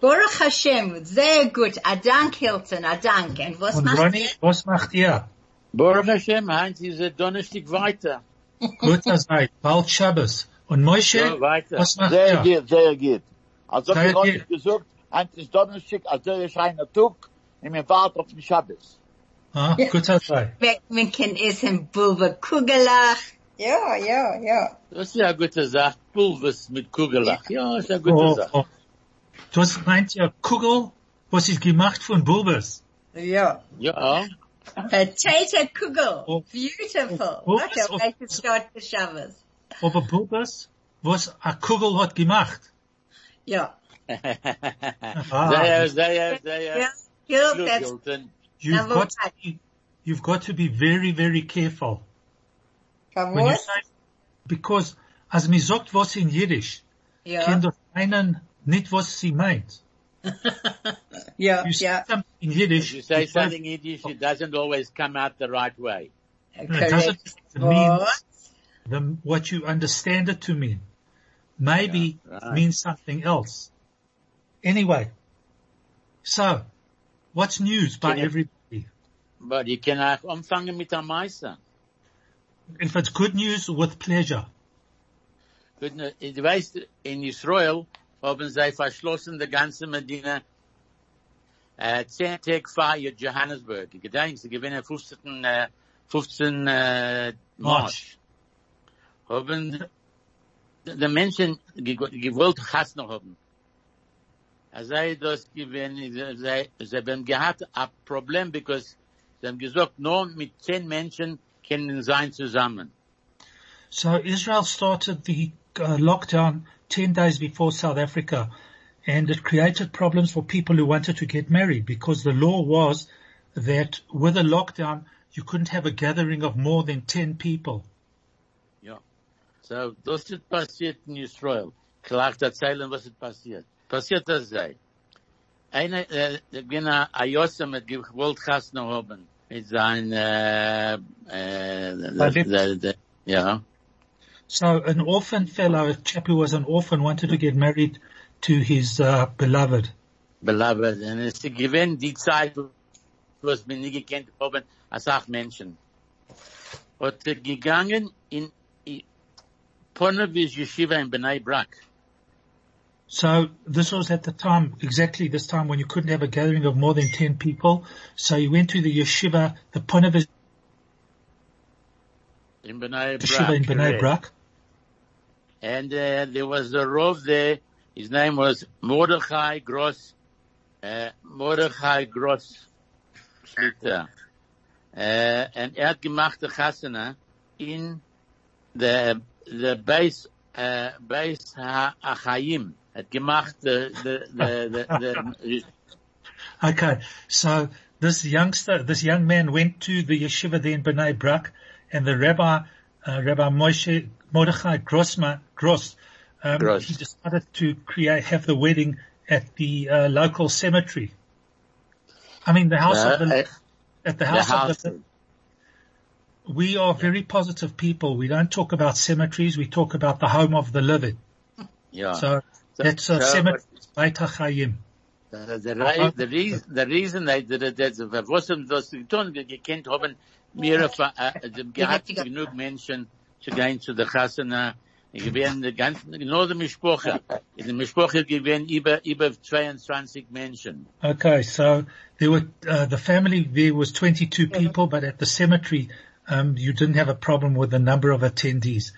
Baruch Hashem, sehr gut. A Dank, Hilton, a Dank. Und was Und macht Ronny, ihr? was macht ihr? Baruch Hashem, Heinz ist ein Donnerstag weiter. Guter seid, bald Shabbos. Und Moshe, Ja, weiter. was macht Sehr ihr? gut, sehr gut. Also Sehr ich habe gut. gesagt, eins ist Donnerstag, als der scheiner Tag, in mein Vater auf den Schabbos. Ah, guter seid. Wir, wir können essen Bulbe Kugelach. Ja, ja, ja. Das ist eine gute Sache. Pulvers mit Kugelach. Ja, das ist eine gute Oh, Sache. Das meint ihr Kugel, was ist gemacht von Bulbes? Ja. Ja. Potato Kugel. Oh. Beautiful. Oh, What a way to start the Shabbos. Aber Bulbes, was a Kugel hat gemacht? Ja. Sehr, sehr, sehr. Ja. Gil, Klug, that's, Hilton. you've got to be, you've got to be very, very careful. say, because as mir sagt was in Jiddisch, Ja. kennt doch einen nicht was sie meint. Ja, You say something in If Yiddish, you say it does- something Yiddish, it doesn't always come out the right way. it doesn't mean What? the, what you understand it to mean. Maybe Yeah, right. means something else. Anyway, so what's news by Can everybody? But you can auch anfangen mit der Meister. If it's good news, with pleasure. Good ne, Du weißt, in Israel haben sie verschlossen die ganze Medina äh, zehn Tage vor Johannesburg. Ich gedenke, sie gewinnen 15, äh, 15 äh, March. Haben die Menschen ge- gewollt Hass noch haben. Er sei das gewinnen, sie haben gehabt ein Problem, because sie haben gesagt, nur mit zehn Menschen können sein zusammen. So Israel started the uh, lockdown 10 days before South Africa and it created problems for people who wanted to get married because the law was that with a lockdown you couldn't have a gathering of more than 10 people. Ja. So, das ist passiert in Israel. Klar erzählen, was ist passiert. Passiert das sei. Einer, äh, ich bin ein Ayosem mit gewollt Chasna haben. Mit sein, äh, äh, der- der- ja. So an orphan fellow, a chap who was an orphan wanted to get married to his uh, beloved. Beloved. Und es ist gewinn die Zeit, was mir nie gekannt haben, als auch Menschen. Und er gegangen in, Ponevezh Yeshiva in Bnei Brak. So this was at the time, exactly this time when you couldn't have a gathering of more than 10 people. So he went to the yeshiva, the Ponevezh In Bnei Brak. yeshiva in Bnei. Brak. And uh, there was a rov there. His name was Mordechai Gross, uh, Mordechai Gross Schlitter. Uh, and er hat gemacht der Chasana in the, the base, uh, base ha Achayim. Hat gemacht the, the, the, the, the, Okay, so this youngster, this young man went to the yeshiva there in Bnei Brak, and the rabbi, uh, Rabbi Moshe Mordechai Grossma, Gross, um, Gross. he decided to create, have the wedding at the uh, local cemetery. I mean, the house of uh, the, uh, at the the house, house. of the, we are very positive people. We don't talk about cemeteries. We talk about the home of the living. Yeah. So that's a so- cemetery, Beit HaChayim. The, the, re- the, reason, the reason they did it, that's, haben das getan, gekannt haben, mehrere, äh, äh, gehabt genug Menschen zu gehen zu der Chasana, gewähren die ganzen, nur die Mischproche. In der Mischproche gewähren über, über 22 Menschen. Okay, so there were uh, the family there was 22 people, but at the cemetery, um, you didn't have a problem with the number of attendees.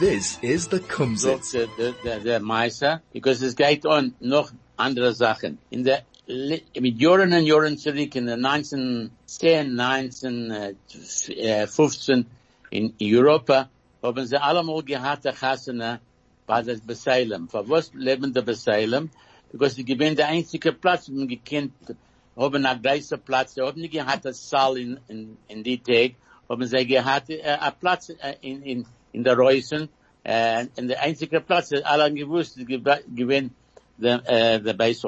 This is the sagt Kumsitz. der, der, der, der Meister, because es geht on noch andere Sachen. In der, le- mit Jahren und Jahren zurück, in der 1910, 1915, uh, in Europa, haben sie allemal gehabt, der Chasana, bei der Besalem. Für was leben der Besalem? because sie gewinnt der einzige Platz, um, wo man gekannt, haben einen großen Platz, sie haben nicht gehabt einen Saal in, in, in die Tag, haben sie gehabt, äh, einen Platz äh, in, in, in der Reusen, äh, und der einzige Platz, alle gewusst, gewinnt der, äh, der Beis.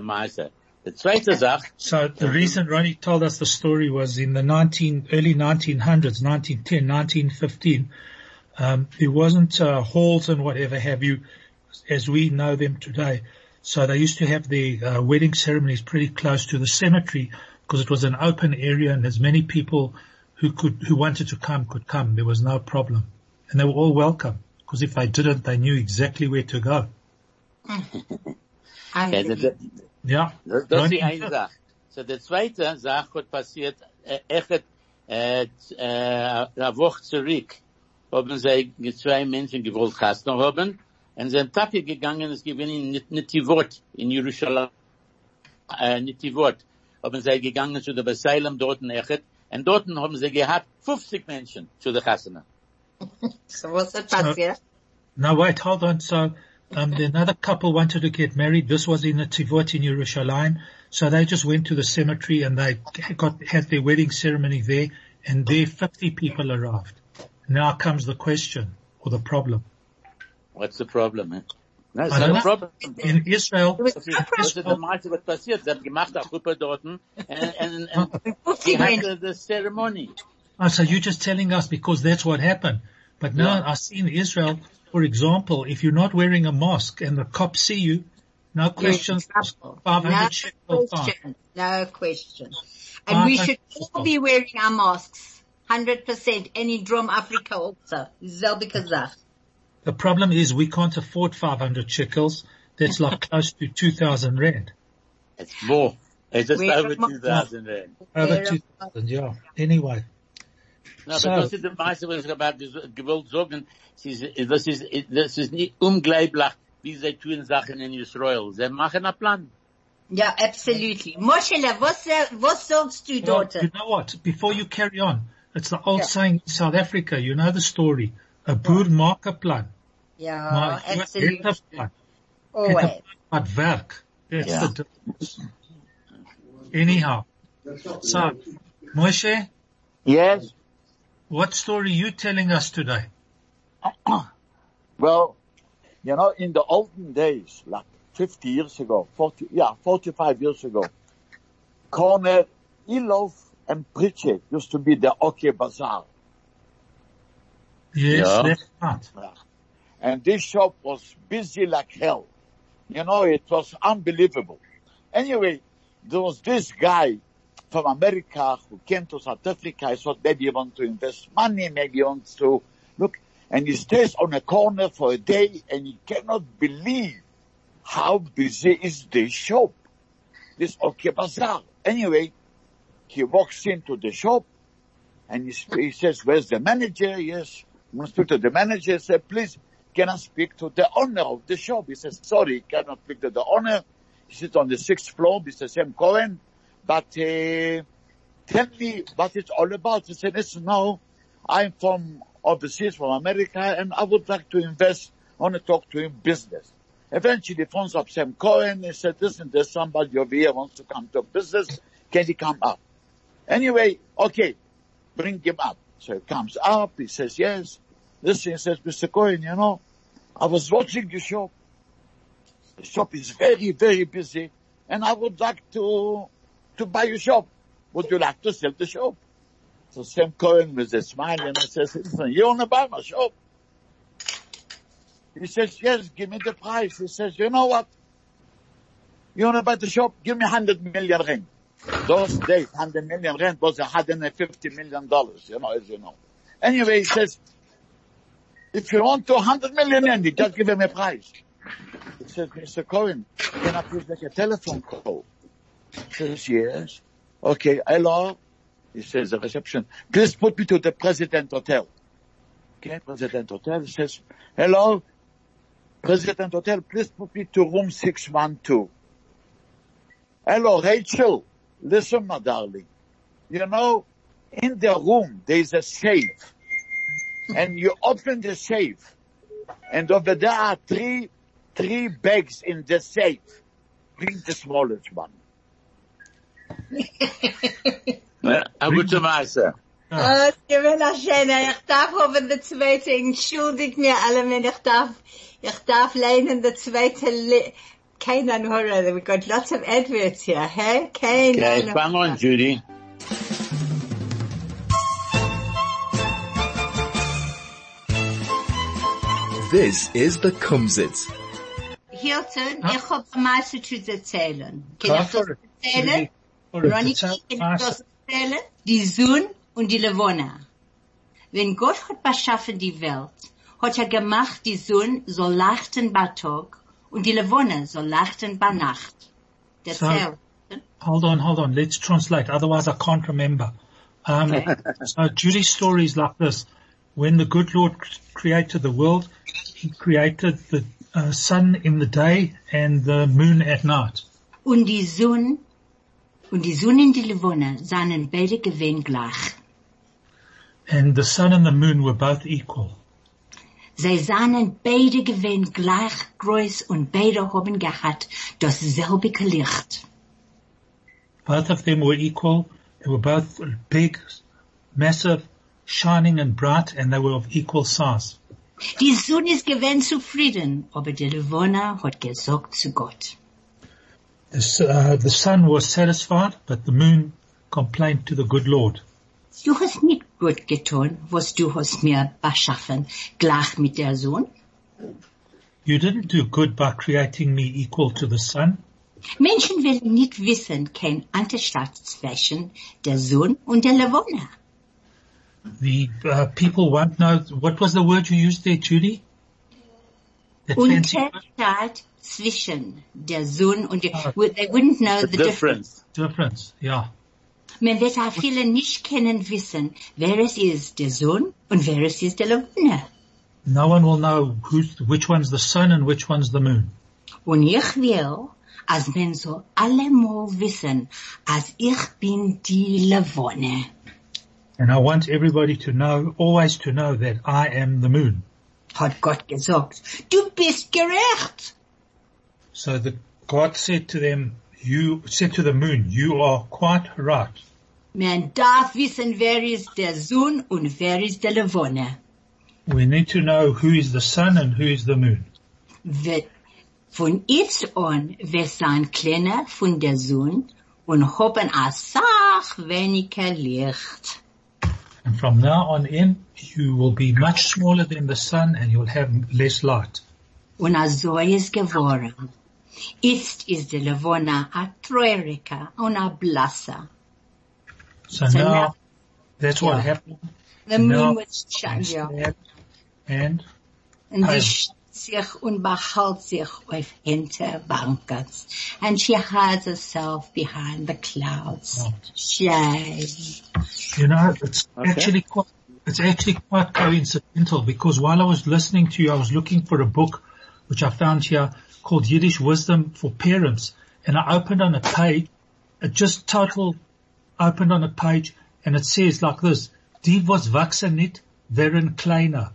Meister. Die zweite So the reason Ronnie told us the story was in the 19, early 1900s, 1910, 1915, um, there wasn't uh, halls and whatever have you as we know them today. So they used to have the uh, wedding ceremonies pretty close to the cemetery because it was an open area and as many people who could, who wanted to come could come. There was no problem. And they were all welcome because if they didn't, they knew exactly where to go. I ja, das, das ist die eine Sache. So, die zweite Sache hat passiert, äh, echt, äh, äh, eine Woche zurück, haben sie die zwei Menschen gewollt Kasten haben, und sind Tappe gegangen, es gewinnen nicht, nicht die Wort in Jerusalem, äh, nicht die Wort, haben sie gegangen zu der Beseilem dort in Echet, und dort haben sie gehabt 50 Menschen zu der Kasten. So what's it passiert? No, wait, hold on. So, um, the another couple wanted to get married. This was in the Tivot in Yerushalayim. So they just went to the cemetery and they got, had their wedding ceremony there and there 50 people arrived. Now comes the question or the problem. What's the problem, eh? No, it's don't a problem. In Israel, Das ist, was passiert. Sie haben gemacht, eine Gruppe dort, hatte die Zeremonie. oh, so you're just telling us because that's what happened. But now Yeah. I see in Israel, for example, if you're not wearing a mask and the cops see you, no questions, 500 No shekel fine. question. No question. And we should all be wearing our masks. 100%. And in Drum Africa also. Selbe gesagt. The problem is we can't afford 500 shekels. That's like close to 2,000 rand. It's more. It's just Wait, over 2000 rand. Over 2,000, yeah. Anyway. No, So- but das ist der meiste, was ich aber ges- gewollt sagen. Sie ist- Das ist, das ist nicht unglaublich, wie sie tun Sachen in Israel. Sie machen einen Plan. Yeah, absolutely. Moshele, was, uh, was sagst du, Well, daughter? you know what? Before you carry on, it's the old Yeah. saying in South Africa. You know the story. A boer maak 'n plan. Yeah, Maar jy het 'n absolutely. plan. Always. Het 'n plan wat werk. That's Yeah. the difference. Anyhow. So, Moshe, Yes. What story you telling us today? Well, you know, in the olden days, like 50 years ago, 40, yeah, 45 years ago, corner Eloff and Pritchard used to be the OK Bazaar. Yes, Yeah. that's right. And this shop was busy like hell. You know, it was unbelievable. Anyway, there was this guy from America who came to South Africa. He thought maybe he wants to invest money, maybe he wants to look. And he stays on a corner for a day and he cannot believe how busy is this shop. This OK Bazaar. Anyway, he walks into the shop and he, he says, where's the manager? Yes. I want to speak to the manager. He said, please, can I speak to the owner of the shop? He says, sorry, cannot speak to the owner. He sits on the sixth floor, Mr. Sam Cohen. But, uh, tell me what it's all about. He said, listen, no, I'm from overseas, from America, and I would like to invest. I want to talk to him business. Eventually, he phones up Sam Cohen. He said, listen, there's somebody over here wants to come to business. Can he come up? Anyway, okay, bring him up. So he comes up, he says, yes. Listen, he says, Mr. Cohen, you know, I was watching your shop. The shop is very, very busy and I would like to, to buy your shop. Would you like to sell the shop? So Sam Cohen with a smile and he says, listen, you want to buy my shop? He says, yes, give me the price. He says, you know what? You want to buy the shop? Give me 100 million rand. Those days, 100 million rand was 150 million dollars, you know, as you know. Anyway, he says, if you want to 100 million rand, you just give him a price. He says, Mr. Cohen, can I please make a telephone call? Says, yes. Okay, hello. He says, the reception, please put me to the President Hotel. Okay, President Hotel. He says, hello, President Hotel, please put me to room 612. Hello, Rachel. Listen, my darling. You know, in the room, there is a safe. And you open the safe. And over there are three three bags in the safe. Bring the smallest one. A gute Maße. Gewinn schöner. Ich darf oben der zweite, entschuldigt mir alle, wenn ich darf, ich darf lehnen der zweite, Le keiner we got lots of adverts here, hey? Keiner Okay, nur. fang on, Judy. This is the Kumsitz. Hilton, ich hab ein Maße zu erzählen. Kann ich das Go for erzählen? For it. Ronny, It's a kann ich master. das erzählen? Die Sonne und die Levona. Wenn Gott hat beschaffen die Welt, hat er gemacht, die Sonne soll lachten bei Tag und die Levona soll lachten bei Nacht. Das So- Erzähl. Hold on, hold on. Let's translate. Otherwise I can't remember. Um, so Judy's story is like this. When the good Lord created the world, he created the uh, sun in the day and the moon at night. Und die Sonne, und die Sonne und die Levona seien beide gewinn gleich. And the sun and the moon were both equal. Sie seien beide gewinn gleich groß und beide haben gehabt dasselbe Licht. Both of them were equal. They were both big, massive, shining and bright, and they were of equal size. Die Sonne ist gewinn zufrieden, aber die Levona hat gesagt zu Gott. The, uh, the sun was satisfied, but the moon complained to the good Lord. Du hast nicht gut getan, was du hast mir beschaffen, gleich mit der Sonne. You didn't do good by creating me equal to the sun. Menschen wollen nicht wissen, kein Unterschied zwischen der Sonne und der Levona. The uh, people won't know. What was the word you used there, Judy? That fancy word? Unterschied zwischen der Sonne und der, Ah. well, they wouldn't know The the difference. difference. difference. Yeah. Man wird auch viele nicht kennen wissen, wer es ist, der Sohn und wer es ist, der Levona. No one will know who's, which one's the sun and which one's the moon. Und ich will, als man soll allemal wissen, als ich bin die Levone. And I want everybody to know, always to know that I am the moon. Hat Gott gesagt, du bist gerecht. So the God said to them, you said to the moon, you are quite right. Man darf wissen, wer ist der Sohn und wer ist der Levone. We need to know who is the sun and who is the moon. Von jetzt an, wir sein kleiner von der Sohn und haben a sach weniger Licht. And from now on in, you will be much smaller than the sun and you'll have less light. Und a so ist geworden. Jetzt ist die Levona a treuriger und a blasser. So So now, now- that's what Yeah. happened. The No. moon was shut, ja. And Und Hi. Sie schiebt sich und behält sich auf Hinterbankers. And she hides herself behind the clouds. Shame. You know, it's Okay. actually quite, it's actually quite coincidental because while I was listening to you, I was looking for a book which I found here called Yiddish Wisdom for Parents. And I opened on a page, it just total opened on a page and it says like this, Die was wachsen nicht, werden kleiner.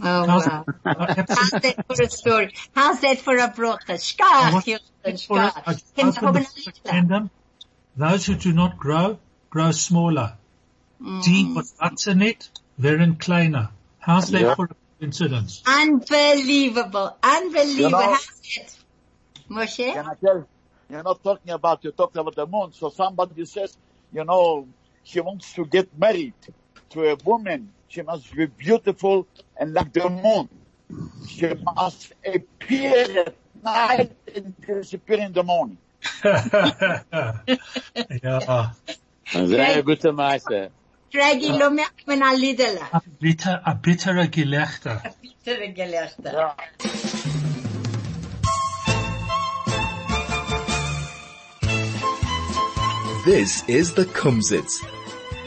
Oh How's wow. How's that for a story? How's that for a broche? I Schkach, want- Hilton, for it, I schkach. Kind opened haben the a Liedler. Those who do not grow, grow smaller. Mm. Die was wachsen nicht, werden kleiner. How's that Yeah. for a coincidence? Unbelievable. Unbelievable. You know- How's it? Moshe? Can I tell? You're not talking about, you're talking about the moon. So somebody says, you know, she wants to get married to a woman. She must be beautiful and like the moon. She must appear at night and disappear in the morning. ja, Sehr gute Maße. Dragi, lo merkt man a Liedler. a, bitter, a bittere Gelächter. Bittere Gelächter. Yeah. This is the Kumsitz.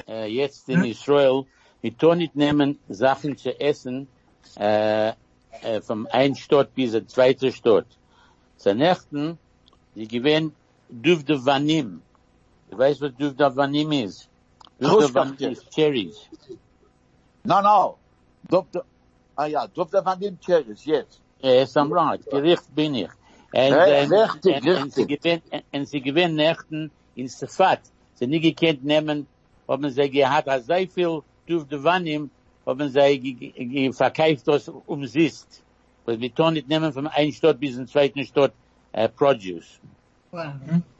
Äh, uh, jetzt in Israel, tun nicht nehmen Sachen zu essen, äh, äh, vom einen Stadt bis der zweite Stadt. Zur nächsten, die gewinnen Duvde Vanim. Du weißt, was Duvde Vanim ist? Duvde Vanim ist Cherries. No, no. Dr. Ah, yeah, Dr. Van Dim Cherries, yes. Yes, I'm right. Gericht bin ich. Und, Ja, und, richtig, und, sie richtig. und sie gewinnt Nächten in Sefat. Sie nicht gekannt nehmen, haben sie gehabt, als sehr viel durch die Wannim, haben sie verkauft das umsist. Weil wir tun nicht nehmen vom einen Stadt bis zum zweiten Stadt, äh, Produce. Wow.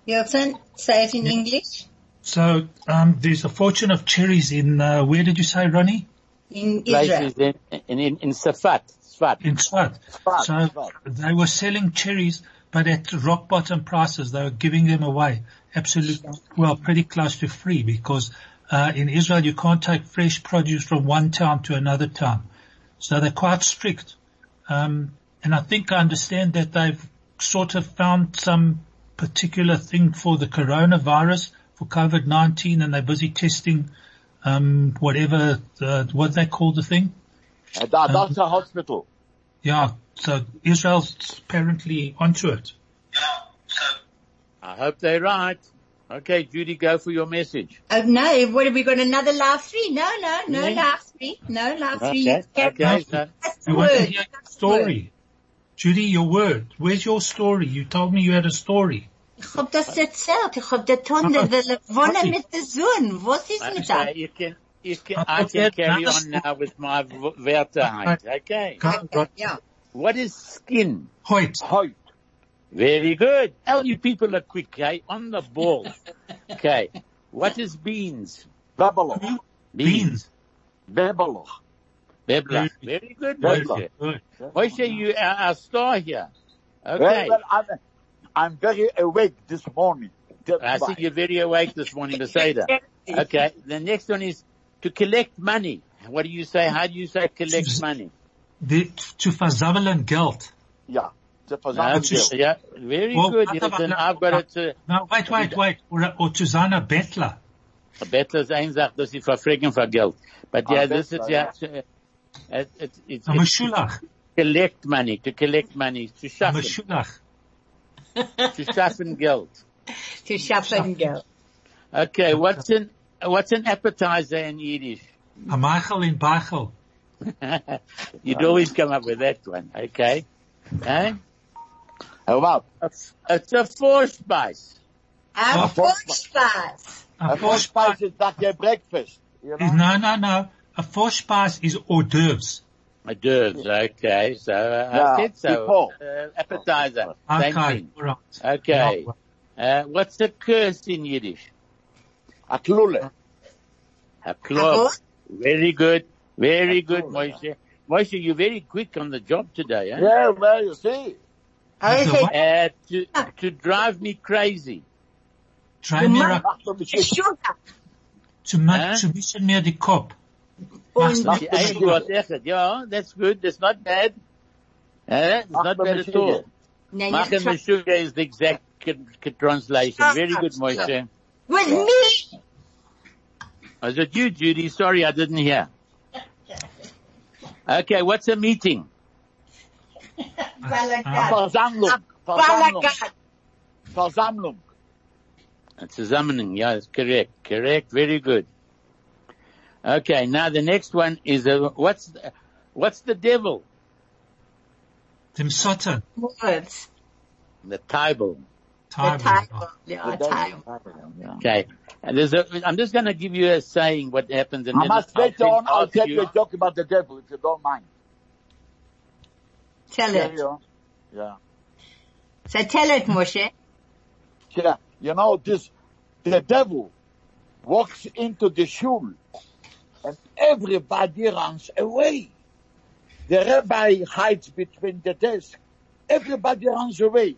Hilton, say it in English. So um, there's a fortune of cherries in uh, where did you say, Ronnie? In Israel. Places in, in, in, in Sefat, Sfat. In Swat. Swat, So Swat. they were selling cherries, but at rock bottom prices. They were giving them away, absolutely, well, pretty close to free because uh, in Israel you can't take fresh produce from one town to another town. So they're quite strict. Um, and I think I understand that they've sort of found some particular thing for the coronavirus for COVID-19 and they're busy testing, um, whatever, the, what they call the thing. Uh, that, that's a hospital. Yeah. So Israel's apparently onto it. I hope they're right. Okay, Judy, go for your message. Oh no, what have we got another last three? No, no, no Yeah. last three. No last three. Okay, okay, can't- That's the I want to word. That's the word. story. Judy, your word. Where's your story? You told me you had a story. Ich hab das erzählt. Ich hab der Tonne Aber- will wohnen Okay. mit der Sohn. Was ist mit okay, das? you can, you can, I I can carry on now with my v- Okay. Okay, yeah. What is skin? Hoyt. Hoyt. Very good. All you people are quick, okay? On the ball. Okay. What is beans? Babaloch. Beans. Babaloch. Bebla. Very good, Bebla. Moshe. Moshe, you are our star here. Okay. well, I'm, I'm very awake this morning. I see you're very awake this morning, Beseda. Okay. The next one is to collect money. What do you say? How do you say collect money? The, to verzamelen geld. Yeah. The No, yeah, very Well, good. what Hilton. about- I've got it. Uh, No, wait, wait, wait. Or, or to sein a bettler. Better is een zaak, dat is verfrekken voor geld. But yeah, Ah, this is, better, yeah, uh, it, it, it's, A it's meshulach. collect money, to collect money, to A schaffen, meshulach. to schaffen geld. To schaffen Geld. Okay, what's an, what's an appetizer in Yiddish? A Michael in Bachel. You'd always come up with that one, okay? Eh? Well, A f- It's a Vorspeis. A Oh. Vorspeis. A a first spice is like your breakfast. You know? no, no, no. A vorspeis is hors d'oeuvres. A d'oeuvres, okay, so uh, Yeah, I said so. Uh, appetizer, same Okay, thing. all right. Okay. Uh, what's a curse in Yiddish? A klule. A club. Very good. Very good, Cool, Moshe. Moshe, you're very quick on the job today, eh? Yeah, well, you see. I So say, Uh, to, to drive me crazy. Try me ra- Ach, so wie schön. sugar. to make, Huh? to mischen mir die Kop. Und Ach, Die Eigen was echt. Yeah, that's good. That's not bad. Eh? It's not bad at all. Nein, Machen ich sugar is the exact c- c- translation. Very good, Moshe. With me. Was it you, Judy? Sorry, I didn't hear. Okay, what's a meeting? Balagat. Versammlung. Versammlung. Balagat. Versammlung. It's a. Yeah, that's correct. Correct. Very good. Okay, now the next one is a, what's, the- what's the devil? Dem Sotten. Words. The table. The Time. Yeah, title. Okay. And there's a, I'm just going to give you a saying what happens and I then must I'll later on, I'll ask tell you- you a joke about the devil, if you don't mind. Tell Carry it. on. Yeah. So tell it, Moshe. Yeah. You know, this, the devil walks into the shul and everybody runs away. The rabbi hides between the desk. Everybody runs away.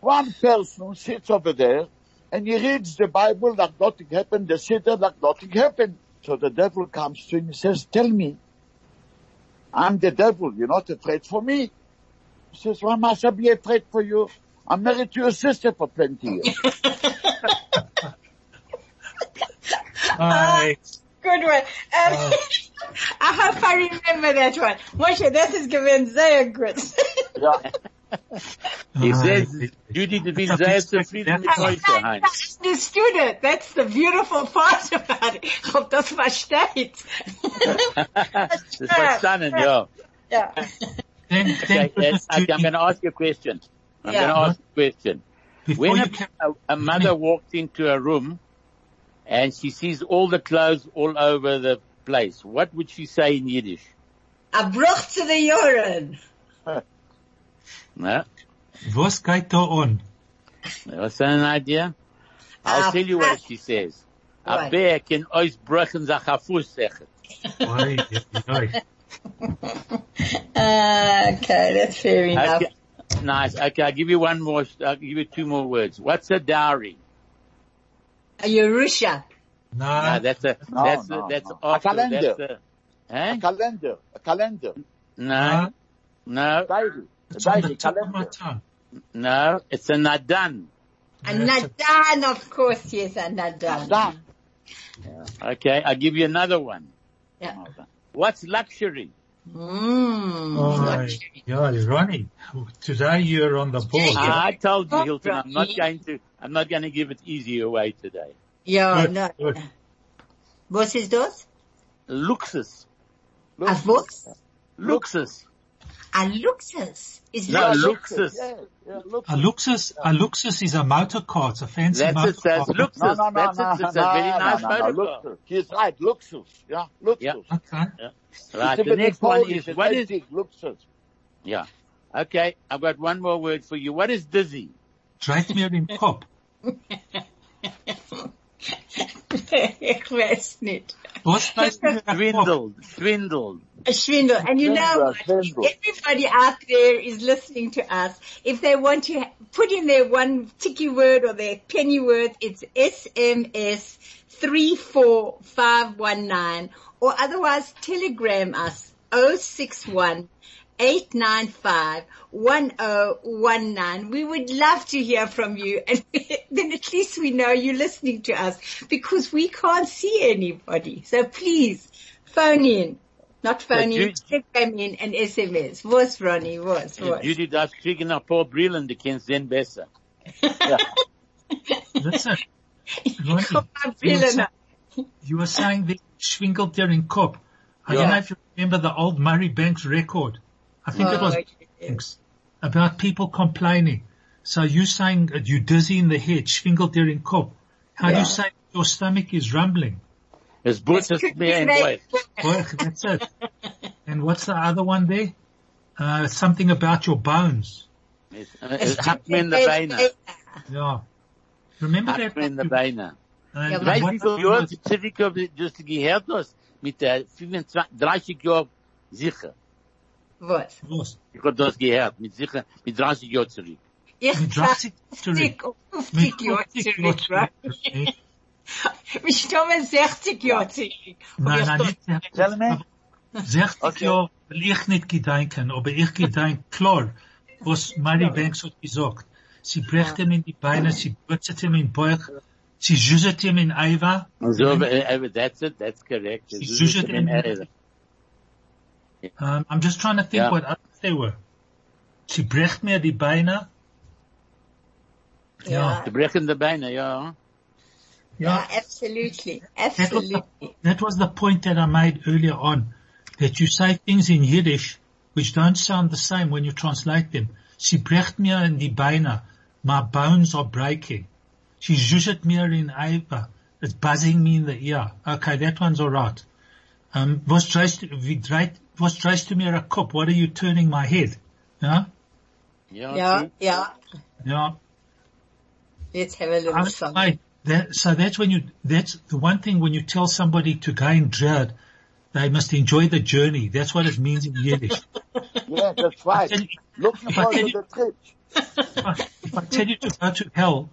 One person sits over there and he reads the Bible like nothing happened, the sitter like nothing happened. So the devil comes to him and says, tell me, I'm the devil, you're not afraid for me. He says, why must I be afraid for you? I'm married to your sister for 20 years. Aye. Good one. Um, Oh. I hope I remember that one. Moshe, that is given sehr good. yeah. He Aye. says, Judy, to be sehr zufrieden mit heute, Heinz. the student, that's the beautiful part about it. Ob das versteht. Das ist verstanden, ja. ja. Thank, Okay, yes, I'm going to ask you a question. I'm Yeah. going to ask you a question. Before When a, a, a mother walks into a room and she sees all the clothes all over the place, what would she say in Yiddish? A bruch to the urine. No? was geht da on? What's an idea? I'll Ah, tell you what she says. A Right. bear can ausbrechen sich a Fuß sagen. Oi, oi, Ah, okay, that's fair enough. Okay. Nice. Okay, I'll give you one more, I'll give you two more words. What's a dowry? A Yerusha. No, No, that's a, No, that's no, a, that's no. after, A calendar. that's a, eh? A calendar, a calendar, No, no, diary, a it's on the diary, of my calendar. tongue. no, it's a nadan. A Nadan, of course, yes, a Nadan. Done. Okay, I'll give you another one. Yeah. What's luxury? Oh mmm. Oi, oi, Ronnie, today you're on the ball. Yeah. I told you, Oh, Hilton, I'm not going to, I'm not going to give it easy away today. Ja, Good, no. good. Was ist das? Luxus. Look, A was? Luxus. A Luxus. Is No, Luxus. Yeah, yeah, look. A Luxus, a Luxus is a motor car. It's a fancy That's motor it, that's car. Luxus. No, no, no, That's no, it, it's no, a very no, nice no, no, photo car. Luxus. He's right, Luxus. Yeah, Luxus. Yeah. Okay. Right, It's the next one is, what is, what very is, Luxus. yeah. Okay, I've got one more word for you. What is dizzy? Draait mir den Kopf. ich weiß nicht. Was draait mir den Kopf? Swindled, swindled. A Schwindel. And you know Schwindel. Everybody out there is listening to us. If they want to put in their one ticky word or their penny word, it's SMS 34519 or otherwise telegram us 061 895 1019. We would love to hear from you and then at least we know you're listening to us because we can't see anybody. So please phone in. Not phone But in, you- telegram in and SMS. Was Ronnie, was, was. Judy darfst kriegen nach Paul Brillen, die kennst den besser. Listen, Ronnie, you were, Brille sa- nou. you were saying the schwingelt there in Kop. I don't know if you remember the old Murray Banks record. I think it was Oh, yes. About people complaining. So you saying that you're dizzy in the head, schwingelt there in Kop. How do you say your stomach is rumbling? It's butzt mir in Boy. Well, that's it. And what's the other one there? Uh, something about your bones. It's, es hat in the Beine. Yeah. Remember that? mir in the Beine. And Ja, Du weißt, what- wie viele Jahre zurück habe ich das gehört hast? Mit der 25, 30 Jahren sicher. Was? was? Ich habe das gehört, mit sicher, mit 30 Jahren zurück. Ich Mit sag 30 zurück. 50 oder Mit 50 Jahre 50 zurück, right? Wir stammen 60 Jahre zurück. Nein, nein, nicht Tell me. 60 Okay. Jahre will ich nicht gedenken, aber ich klar, was Mary Banks hat gesagt. Sie brecht ihm in die Beine, sie putzet ihm in den Bauch, sie jusset ihm in Eiwa. So, that's it, that's correct. Sie ist zuschaut in Erde. Um, I'm just trying to think Ja. what others they were. Sie brecht mir die Beine. Ja. Die brechen die Beine, ja. Yeah, absolutely. That was, the, Absolutely. that was the point that I made earlier on, that you say things in Yiddish which don't sound the same when you translate them. Sie brecht mir in die Beine. My bones are breaking. She zhuzhet mir in Eiva. It's buzzing me in the ear. Okay, that one's alright. Um, was dreist, wie dreit, was dreist du mir a cup? What are you turning my head? Yeah? Yeah. Ja, true. Yeah. Let's have a little I- song. I- that, so that's when you, that's the one thing when you tell somebody to go in dread, they must enjoy the journey. That's what it means in Yiddish. Yeah, that's right. Tell you- Looking If I forward tell to you- the trip. if I- if I tell you to go to hell,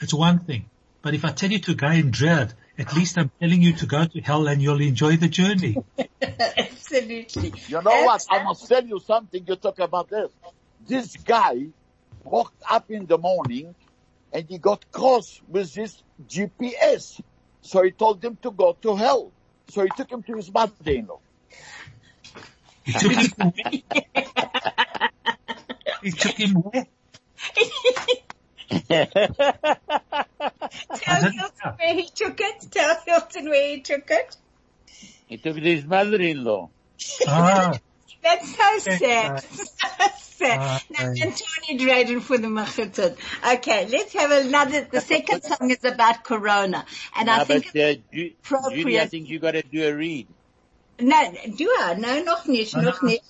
it's one thing. But if I tell you to go in dread, at least I'm telling you to go to hell and you'll enjoy the journey. Absolutely. You know what? I must tell you something. You talk about this. This guy woke up in the morning and he got cross with his GPS. So he told him to go to hell. So he took him to his mother-in-law. He took him where? He took him where? Tell Hilton know. where he took it. Tell Hilton where he took it. He took it to his mother-in-law. Ah, That's so sad. so sad. Uh, now, uh, Antoni Drayden for the Machiton. Okay, let's have another, the second song is about Corona. And I think, but, uh, Ju- Judy, I think you got to do a read. no, do I? No, noch nicht, No, noch no. nicht.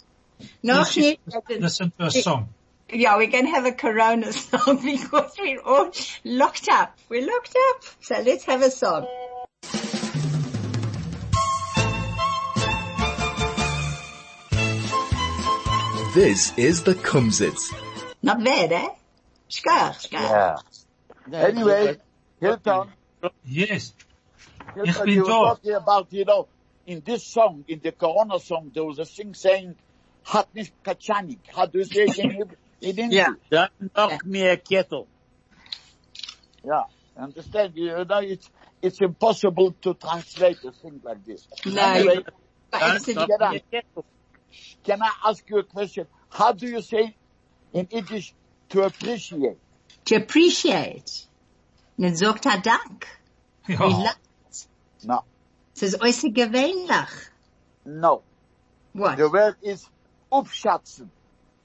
Noch nicht. listen to a song. Yeah, we're going to have a Corona song because we're all locked up. We're locked up. So let's have a song. This is the Kumsitz. Not bad, eh? Schkar, schkar. Yeah. Anyway, Hilton, Yes. Ich Hilton, bin you were talking about, you know, in this song, in the Corona song, there was a thing saying, hat nicht kachanik. How do you say it in, in English? Yeah. Don't knock me a kettle. Yeah. Understand? You know, it's, it's impossible to translate a thing like this. No, Anyway, a kettle. can I ask you a question? How do you say in Yiddish to appreciate? to appreciate. Net sagt er Dank. Ja. No. Es ist äußerst gewöhnlich. No. What? The word is upschatzen.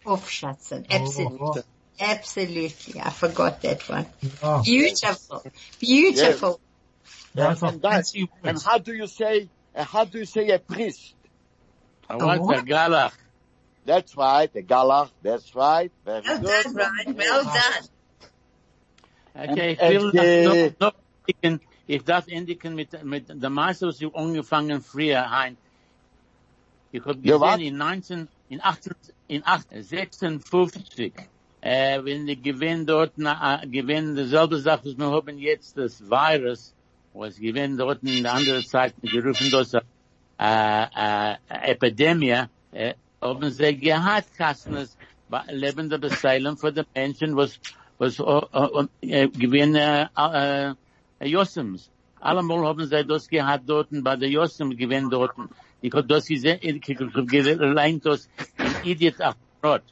Aufschätzen. Oh, Absolutely. Absolutely. I forgot that one. Ja. Beautiful. Beautiful. Ja, it's And, that, and how do you say, uh, how do you say a priest? I want what? a galach. That's right, a galach. That's right. Very Well good. done, Brian. Well done. Okay, ich And- will and, noch, noch endigen, ich darf endigen mit, mit der Maße, was ich angefangen früher, Hein. Ich hab Ja, was? gesehen in 19, in 18, in 8, 56, äh, wenn die gewinn dort, na, äh, gewinn dieselbe Sache, was wir haben jetzt, das Virus, was gewinn dort in der anderen Zeit, gerufen das, äh, äh, Epidemie, äh, haben sie gehabt, Kastnes, lebende Beseilung für die Menschen, was, was, äh, äh, äh, gewinn, äh, äh, Jossems. Allemal haben sie das gehabt dort, bei der Jossem gewinn dort. Ich hab das gesehen, ich hab gelernt, das in Idiot Achrot.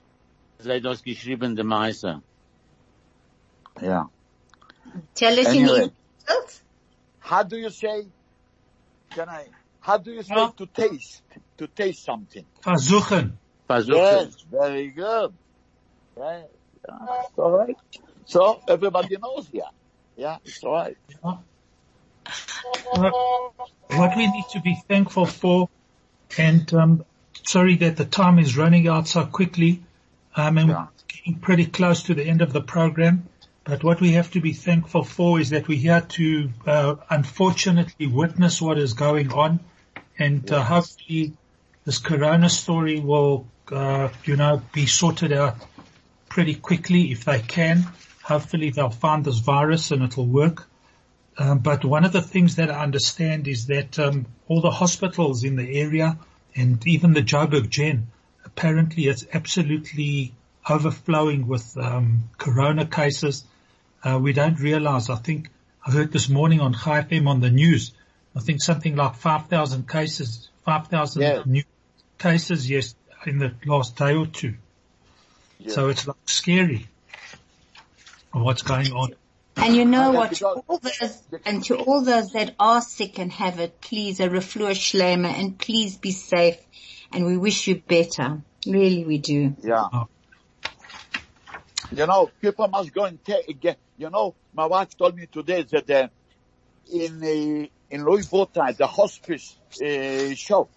Sie das geschrieben, der Meister. Yeah. Tell us Anyway. in English. How do you say, can I, how do you say Ja. to taste? To taste something. Versuchen. Versuchen. Yes, very good. Yeah, yeah, all right. So everybody knows, yeah. Yeah, it's all right. Ja. What what we need to be thankful for, and um, sorry that the time is running out so quickly, um, and Yeah. we're getting pretty close to the end of the program. But what we have to be thankful for is that we're here to, uh, unfortunately witness what is going on, and uh, hopefully this Corona story will, uh, you know, be sorted out pretty quickly if they can. Hopefully they'll find this virus and it'll work. Um, but one of the things that I understand is that um, all the hospitals in the area and even the Joburg Gen, apparently it's absolutely overflowing with um, corona cases. Uh, we don't realize. I think I heard this morning on Chai FM on the news. I think something like 5,000 cases, 5,000 Yeah. new cases yes in the last day or two. Yeah. So it's like scary what's going on. And you know what? To all those, and to all those that are sick and have it, please a refuah shlema and please be safe. And we wish you better. Really, we do. Yeah. Oh. You know, people must go and take, get, you know, my wife told me today that uh, in uh, in Louis Vuitton, the hospice uh, shop,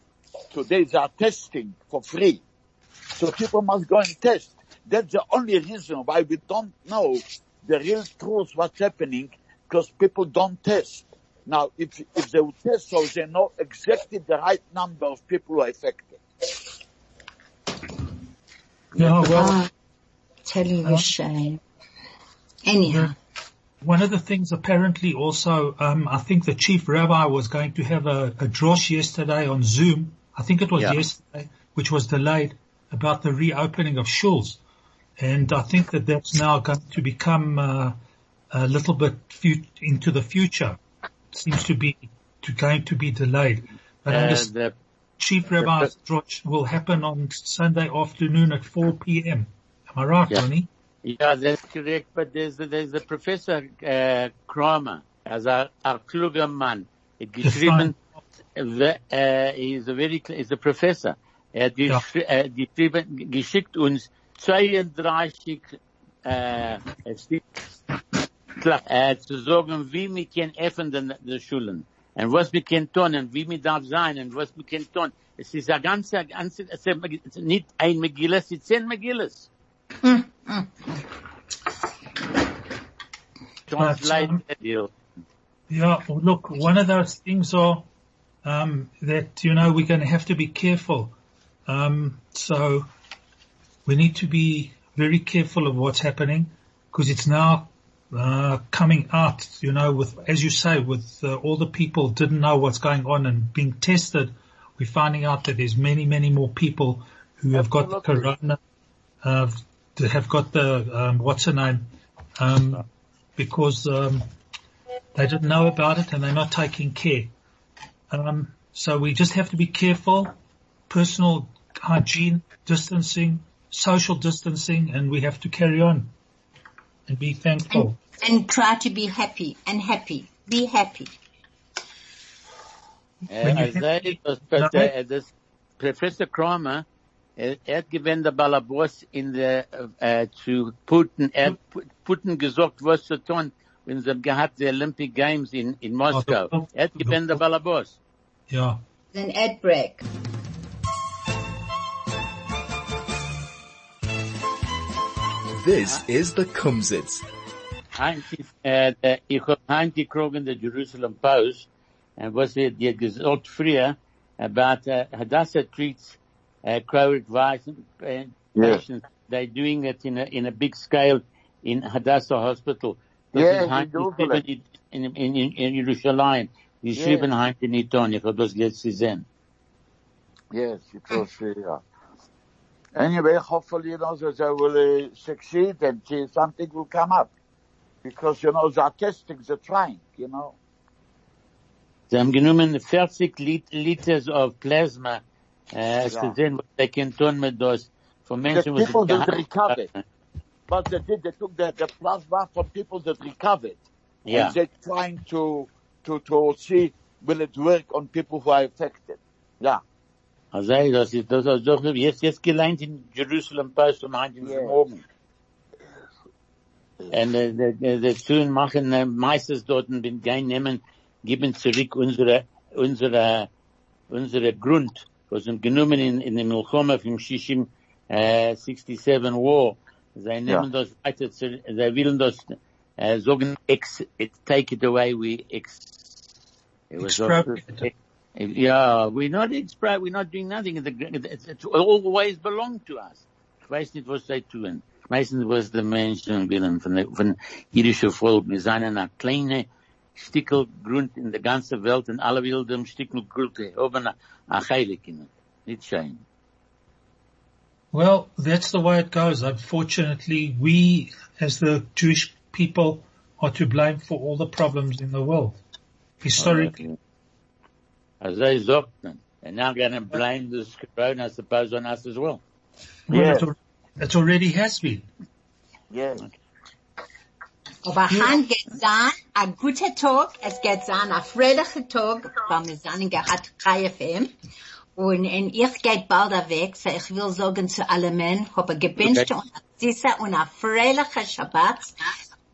today they are testing for free. So people must go and test. That's the only reason why we don't know the real truth what's happening, because people don't test. Now, if if they would test, so they know exactly the right number of people who are affected. Yeah, well, Ah, tell you a shame. Anyhow. One of the things apparently also, um, I think the chief rabbi was going to have a, a drosh yesterday on Zoom. I think it was Yeah. yesterday, which was delayed about the reopening of shuls. And I think that that's now going to become uh, a little bit fu- into the future. It seems to be to going to be delayed. But Uh, the, chief rabbi's drosh will happen on Sunday afternoon at 4 p.m. Am I right, Yeah. Ronnie? yeah, that's correct, but there's, there's a Professor, uh, Kramer, as a, a kluger geschrieben, the, uh, he's a very, he's a professor. Er hat geschickt uns 32 äh, äh, zu sagen, wie wir können öffnen den- die Schulen. Und was wir können tun und wie wir darf sein und was wir können tun. Es ist ein ganzer, ganzer, es ist nicht ein es sind zehn um. Yeah, well, look, one of those things are um, that you know we're going to have to be careful. Um, so we need to be very careful of what's happening because it's now uh, coming out. You know, with as you say, with uh, all the people didn't know what's going on and being tested, we're finding out that there's many, many more people who have got the corona, uh, have got the um, what's her name, um, because. Um, they didn't know about it and they're not taking care. Um, so we just have to be careful, personal hygiene, distancing, social distancing, and we have to carry on and be thankful. And try to be happy and happy. Be happy. When you Äh, sei, das, das, äh, das Professor Kramer, er, er hat gewinnt der Balabos in der, äh, zu Putin, er hat Putin gesagt, was zu tun, wenn sie gehabt die Olympic Games in, in Moskau. Er hat gewinnt der Balabos. Yeah. Then ad break. This is the Kumzits. Heinz, äh, der, ich hab Heinz gekriegt in der Jerusalem Post, und was er dir gesagt früher, about, uh, Hadassah treats, uh, corona virus uh, Yes. patients. They're doing it in a, in a big scale in Hadassah Hospital. Das Yes, ist Heinz in in, in, in, in Jerusalem. Geschrieben Heinz in Iton, ich hab das jetzt gesehen. Yes, it was, yeah. Anyway, hopefully, you know, that they will uh, succeed and uh, something will come up. Because, you know, they're testing, they're trying, you know. Sie haben genommen 40 Lit Liters of Plasma, äh, zu sehen, was they can tun mit das. Von Menschen, people that recovered. But they did, they took the, the plasma from people that recovered. Ja. And they're trying to, to, to see will it work on people who are affected. Yeah. Also, das ist, das ist doch, jetzt, jetzt gelernt in Jerusalem Post um heute Yeah. Morgen. Und, äh, die tun machen, äh, meistens dort, bin gehen nehmen, geben zurück unsere, unsere, unsere Grund, was sind genommen in, in dem Milchoma vom Shishim, äh, 67 War. Sie nehmen das weiter zu, sie wollen das, äh, sagen, ex, take it away, we ex, it was Expropriate. Yeah, we're not we're not doing nothing. It's, it's always belonged to us. Ich weiß nicht, was sie tun. Ich weiß nicht, was die Menschen willen von, der- von jüdischen Volk. Wir sind ein kleine in der ganzen Welt und alle will dem Stickel Grund haben ein Heilig in. Nicht schön. Well, that's the way it goes. Unfortunately, we as the Jewish people are to blame for all the problems in the world. Historically. Also ich sagt man. And now gonna blame this corona, I suppose, on us as well. Well, Yeah. it, it already has been. Yes. Aber han geht sein, a guter Tag, es geht sein, a fröhlicher Tag, weil wir sind gehabt, Chai FM. Und, und ich geht bald weg, so ich will sagen zu allen Männern, habe gewünscht Okay. und a süßer und a fröhlicher Shabbat.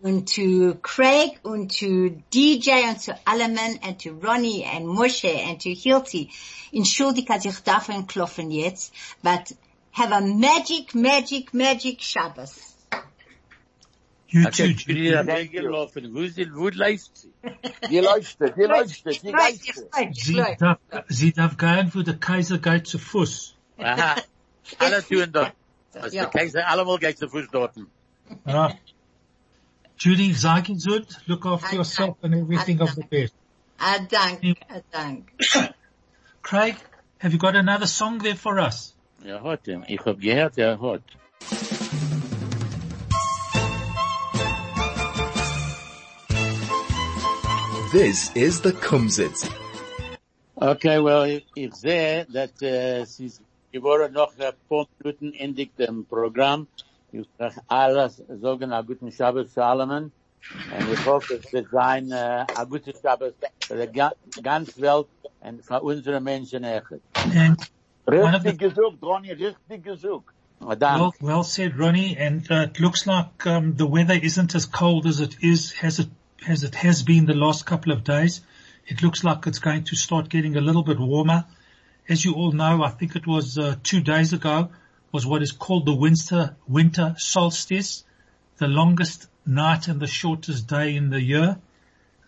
Und zu Craig und zu DJ und zu allen Männern und zu Ronnie und Moshe und zu Hilti. Entschuldigt, dass ich davon klopfen jetzt, but have a magic, magic, magic Shabbos. You Okay, too, Judy, Judy. I'm gelaufen. Wo ist, wo läuft sie? Die leuchtet, die leuchtet, die Right, leuchtet. right, Sie right. darf, sie darf gehen, wo der Kaiser geht zu Fuß. Aha. Alle tun das. Was Ja. der Kaiser allemal geht zu Fuß dort. Ah. Judy, sag ihn look after yourself and everything of the best. A dank, a dank. Craig, have you got another song there for us? Er hat, ihn. ich hab gehört, er hat. This is the Kumzits. Okay, well, ich, ich sehe, dass äh, es ist geworden noch ein paar Minuten endig dem Programm. Ich sage alles, sagen einen guten Schabbos zu allen. Und ich hoffe, es wird sein äh, ein guter Schabbos für die ga ganze Welt und für unsere Menschen echt. And One of the- Richtig gesucht, Ronny, richtig gesucht. Well, well said, Ronnie. And uh, it looks like um, the weather isn't as cold as it is, has it, as it has been the last couple of days. It looks like it's going to start getting a little bit warmer. As you all know, I think it was uh, two days ago was what is called the winter winter solstice, the longest night and the shortest day in the year.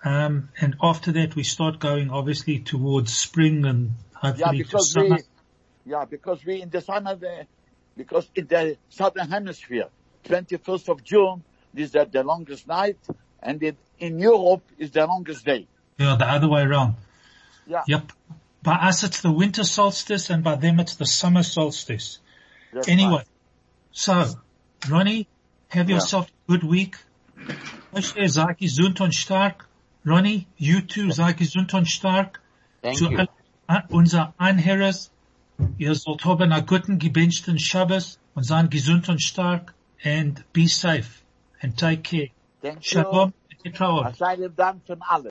Um, and after that, we start going obviously towards spring and Yeah, hopefully to summer. we, yeah, because we in the summer, because in the southern hemisphere, 21st of June is the, the longest night, and in, in Europe is the longest day. Yeah, the other way around. Yeah. Yep. By us it's the winter solstice and by them it's the summer solstice. That's Anyway, right. so, Ronnie, have Yeah. yourself a good week. Moshe, sei gesund und stark. Ronnie, you too, sei gesund und stark. Thank Zu you. all- unser Anhörers, ihr sollt haben einen guten, gebenchten Shabbos und seien gesund und stark and be safe and take care. Thank you. Shalom. Tetraod. A silent Dank von allen.